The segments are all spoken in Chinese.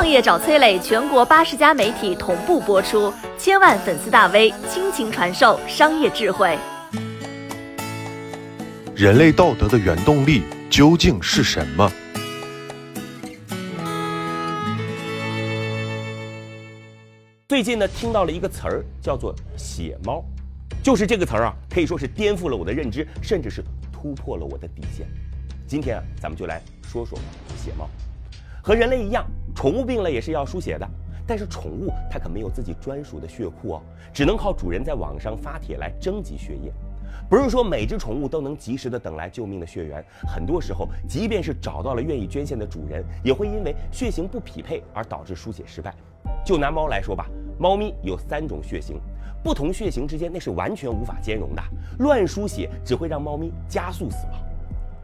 创业找崔磊，全国八十家媒体同步播出，千万粉丝大 V 倾情传授商业智慧。人类道德的原动力究竟是什么？最近呢，听到了一个词儿，叫做“血猫”，就是这个词儿啊，可以说是颠覆了我的认知，甚至是突破了我的底线。今天啊，咱们就来说说血猫。和人类一样，宠物病了也是要输血的，但是宠物它可没有自己专属的血库哦，只能靠主人在网上发帖来征集血液。不是说每只宠物都能及时的等来救命的血源，很多时候，即便是找到了愿意捐献的主人，也会因为血型不匹配而导致输血失败。就拿猫来说吧，猫咪有三种血型，不同血型之间那是完全无法兼容的，乱输血只会让猫咪加速死亡。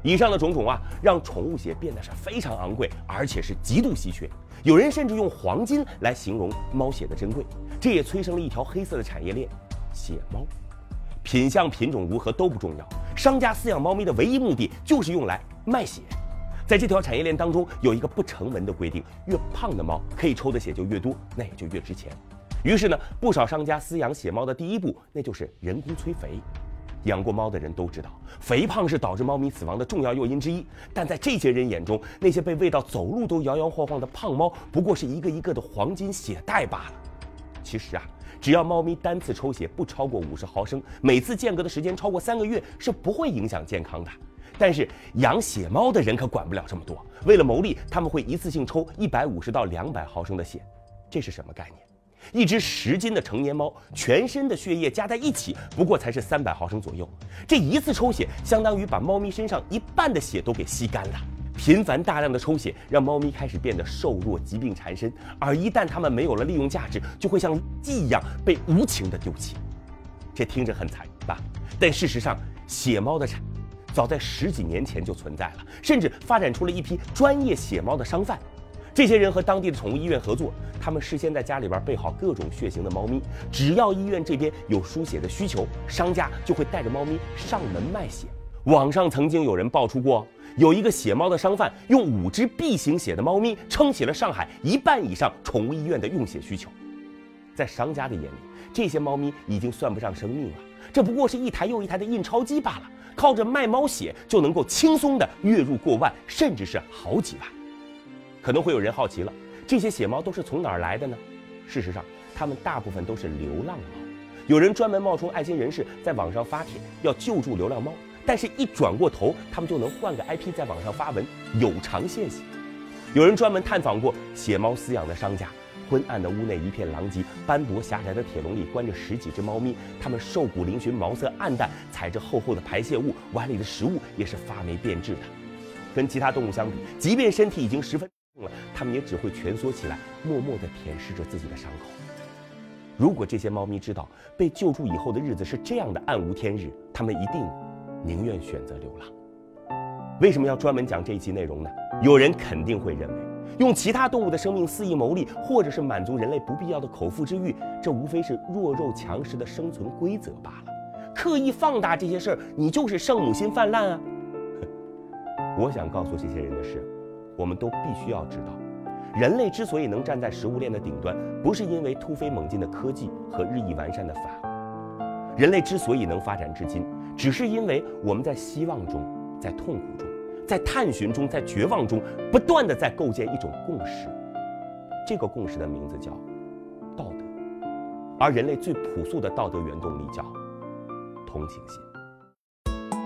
以上的种种啊，让宠物血变得是非常昂贵，而且是极度稀缺。有人甚至用黄金来形容猫血的珍贵，这也催生了一条黑色的产业链——血猫。品相、品种如何都不重要，商家饲养猫咪的唯一目的就是用来卖血。在这条产业链当中，有一个不成文的规定：越胖的猫可以抽的血就越多，那也就越值钱。于是呢，不少商家饲养血猫的第一步，那就是人工催肥。养过猫的人都知道，肥胖是导致猫咪死亡的重要诱因之一。但在这些人眼中，那些被喂到走路都摇摇晃晃的胖猫，不过是一个一个的黄金血袋罢了。其实啊，只要猫咪单次抽血不超过五十毫升，每次间隔的时间超过三个月，是不会影响健康的。但是养血猫的人可管不了这么多，为了牟利，他们会一次性抽一百五十到两百毫升的血，这是什么概念？一只十斤的成年猫，全身的血液加在一起，不过才是三百毫升左右。这一次抽血，相当于把猫咪身上一半的血都给吸干了。频繁大量的抽血，让猫咪开始变得瘦弱，疾病缠身。而一旦它们没有了利用价值，就会像鸡一样被无情的丢弃。这听着很残忍吧？但事实上，血猫的产早在十几年前就存在了，甚至发展出了一批专业血猫的商贩。这些人和当地的宠物医院合作，他们事先在家里边备好各种血型的猫咪，只要医院这边有输血的需求，商家就会带着猫咪上门卖血。网上曾经有人爆出过，有一个血猫的商贩用五只 B 型血的猫咪撑起了上海一半以上宠物医院的用血需求。在商家的眼里，这些猫咪已经算不上生命了，这不过是一台又一台的印钞机罢了，靠着卖猫血就能够轻松的月入过万，甚至是好几万。可能会有人好奇了，这些血猫都是从哪儿来的呢？事实上，它们大部分都是流浪猫。有人专门冒充爱心人士，在网上发帖要救助流浪猫，但是一转过头，他们就能换个 IP 在网上发文有偿献血。有人专门探访过血猫饲养的商家，昏暗的屋内一片狼藉，斑驳狭窄的铁笼里关着十几只猫咪，它们瘦骨嶙峋，毛色暗淡，踩着厚厚的排泄物，碗里的食物也是发霉变质的。跟其他动物相比，即便身体已经十分。了，它们也只会蜷缩起来，默默地舔舐着自己的伤口。如果这些猫咪知道被救助以后的日子是这样的暗无天日，它们一定宁愿选择流浪。为什么要专门讲这一期内容呢？有人肯定会认为，用其他动物的生命肆意牟利，或者是满足人类不必要的口腹之欲，这无非是弱肉强食的生存规则罢了。刻意放大这些事儿，你就是圣母心泛滥啊！我想告诉这些人的是。我们都必须要知道，人类之所以能站在食物链的顶端，不是因为突飞猛进的科技和日益完善的法。人类之所以能发展至今，只是因为我们在希望中，在痛苦中，在探寻中，在绝望中，不断的在构建一种共识。这个共识的名字叫道德，而人类最朴素的道德原动力叫同情心。